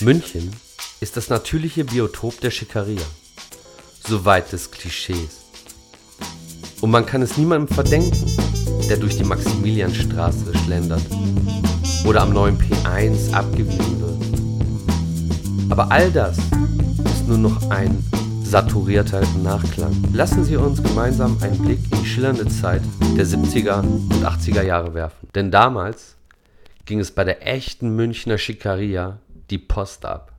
München ist das natürliche Biotop der Schickeria, soweit des Klischees. Und man kann es niemandem verdenken, der durch die Maximilianstraße schlendert oder am neuen P1 abgewiesen wird. Aber all das ist nur noch ein saturierter Nachklang. Lassen Sie uns gemeinsam einen Blick in die schillernde Zeit der 70er und 80er Jahre werfen. Denn damals ging es bei der echten Münchner Schickeria die Post ab.